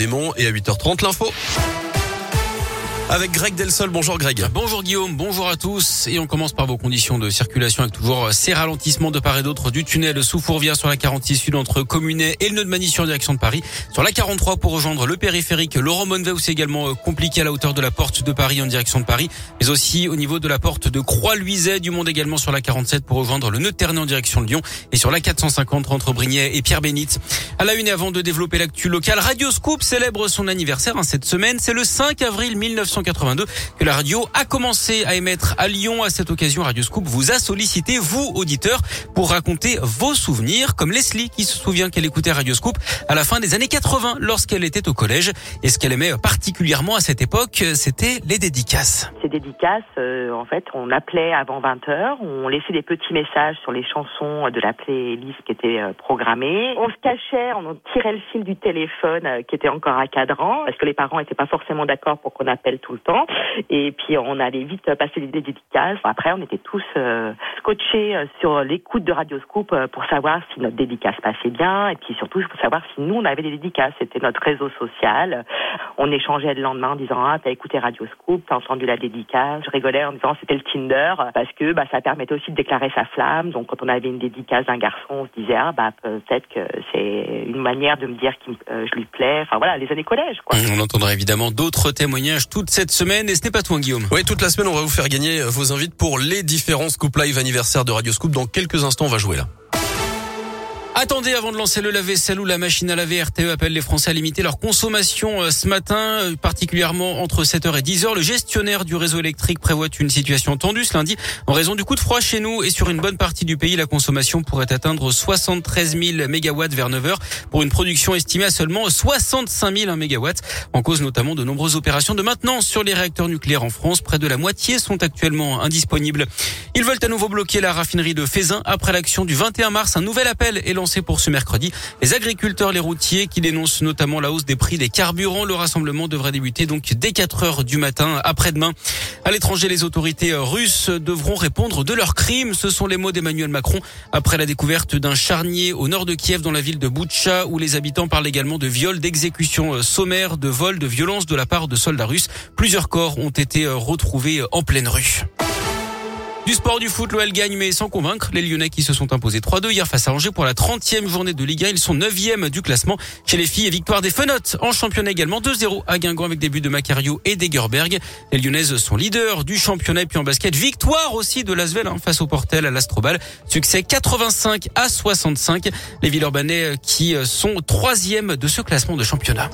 Démon et à 8h30 l'info. Avec Greg Delsol. Bonjour Greg. Bonjour Guillaume, bonjour à tous. Et on commence par vos conditions de circulation avec toujours ces ralentissements de part et d'autre du tunnel sous Fourvière sur la 46 sud entre Communet et le nœud de Manille en direction de Paris. Sur la 43 pour rejoindre le périphérique, Laurent Monvet où c'est également euh, compliqué à la hauteur de la porte de Paris en direction de Paris. Mais aussi au niveau de la porte de Croix-Luiset du Monde également sur la 47 pour rejoindre le nœud Ternay en direction de Lyon. Et sur la 450 entre Brignais et Pierre Bénite. À la une avant de développer l'actu local, Radio Scoop célèbre son anniversaire hein, cette semaine. C'est le 5 avril 1982 que la radio a commencé à émettre à Lyon. À cette occasion, Radio Scoop vous a sollicité, vous, auditeurs, pour raconter vos souvenirs, comme Leslie qui se souvient qu'elle écoutait Radio Scoop à la fin des années 80 lorsqu'elle était au collège. Et ce qu'elle aimait particulièrement à cette époque, c'était les dédicaces. Ces dédicaces, euh, en fait, on appelait avant 20 h on laissait des petits messages sur les chansons de la playlist qui était euh, programmée. On se cachait, on tirait le fil du téléphone euh, qui était encore à cadran, parce que les parents n'étaient pas forcément d'accord pour qu'on appelle tout le temps. Et puis on allait vite passer des dédicaces. Après, on était tous euh, scotchés euh, sur l'écoute de Radioscoop euh, pour savoir si notre dédicace passait bien et puis surtout pour savoir si nous on avait des dédicaces. C'était notre réseau social. On échangeait le lendemain en disant ah t'as écouté Radioscoop, t'as entendu la dédicace. Je rigolais en disant c'était le Tinder parce que bah ça permettait aussi de déclarer sa flamme. Donc quand on avait une dédicace d'un garçon, on se disait ah bah peut-être que c'est une manière de me dire que je lui plais. Enfin voilà les années collège. On entendra évidemment d'autres témoignages toute cette semaine et ce n'est pas tout, Guillaume. Oui, toute la semaine, on va vous faire gagner vos invites pour les différents Scoop Live anniversaire de Radio Scoop. Dans quelques instants, on va jouer là. Attendez avant de lancer le lave-vaisselle ou la machine à laver. RTE appelle les Français à limiter leur consommation euh, ce matin, euh, particulièrement entre 7h et 10h. Le gestionnaire du réseau électrique prévoit une situation tendue ce lundi en raison du coup de froid chez nous et sur une bonne partie du pays. La consommation pourrait atteindre 73 000 mégawatts vers 9h pour une production estimée à seulement 65 000 mégawatts. En cause notamment de nombreuses opérations de maintenance sur les réacteurs nucléaires en France. Près de la moitié sont actuellement indisponibles. Ils veulent à nouveau bloquer la raffinerie de Fézin après l'action du 21 mars. Un nouvel appel est lancé pour ce mercredi. Les agriculteurs, les routiers qui dénoncent notamment la hausse des prix des carburants. Le rassemblement devrait débuter donc dès 4 heures du matin après-demain. À l'étranger, les autorités russes devront répondre de leurs crimes. Ce sont les mots d'Emmanuel Macron après la découverte d'un charnier au nord de Kiev dans la ville de Boutcha où les habitants parlent également de viols, d'exécutions sommaires, de vols, de violences de la part de soldats russes. Plusieurs corps ont été retrouvés en pleine rue. Du sport du foot, l'OL gagne mais sans convaincre. Les Lyonnais qui se sont imposés 3-2 hier face à Angers pour la 30e journée de Ligue 1. Ils sont 9e du classement. Chez les filles, victoire des Fenotes en championnat également 2-0 à Guingamp avec des buts de Macario et d'Egerberg. Les Lyonnaises sont leaders du championnat et puis en basket, victoire aussi de l'Asvel hein, face au Portel à l'Astrobal. Succès 85 à 65. Les Villeurbanais qui sont troisième de ce classement de championnat.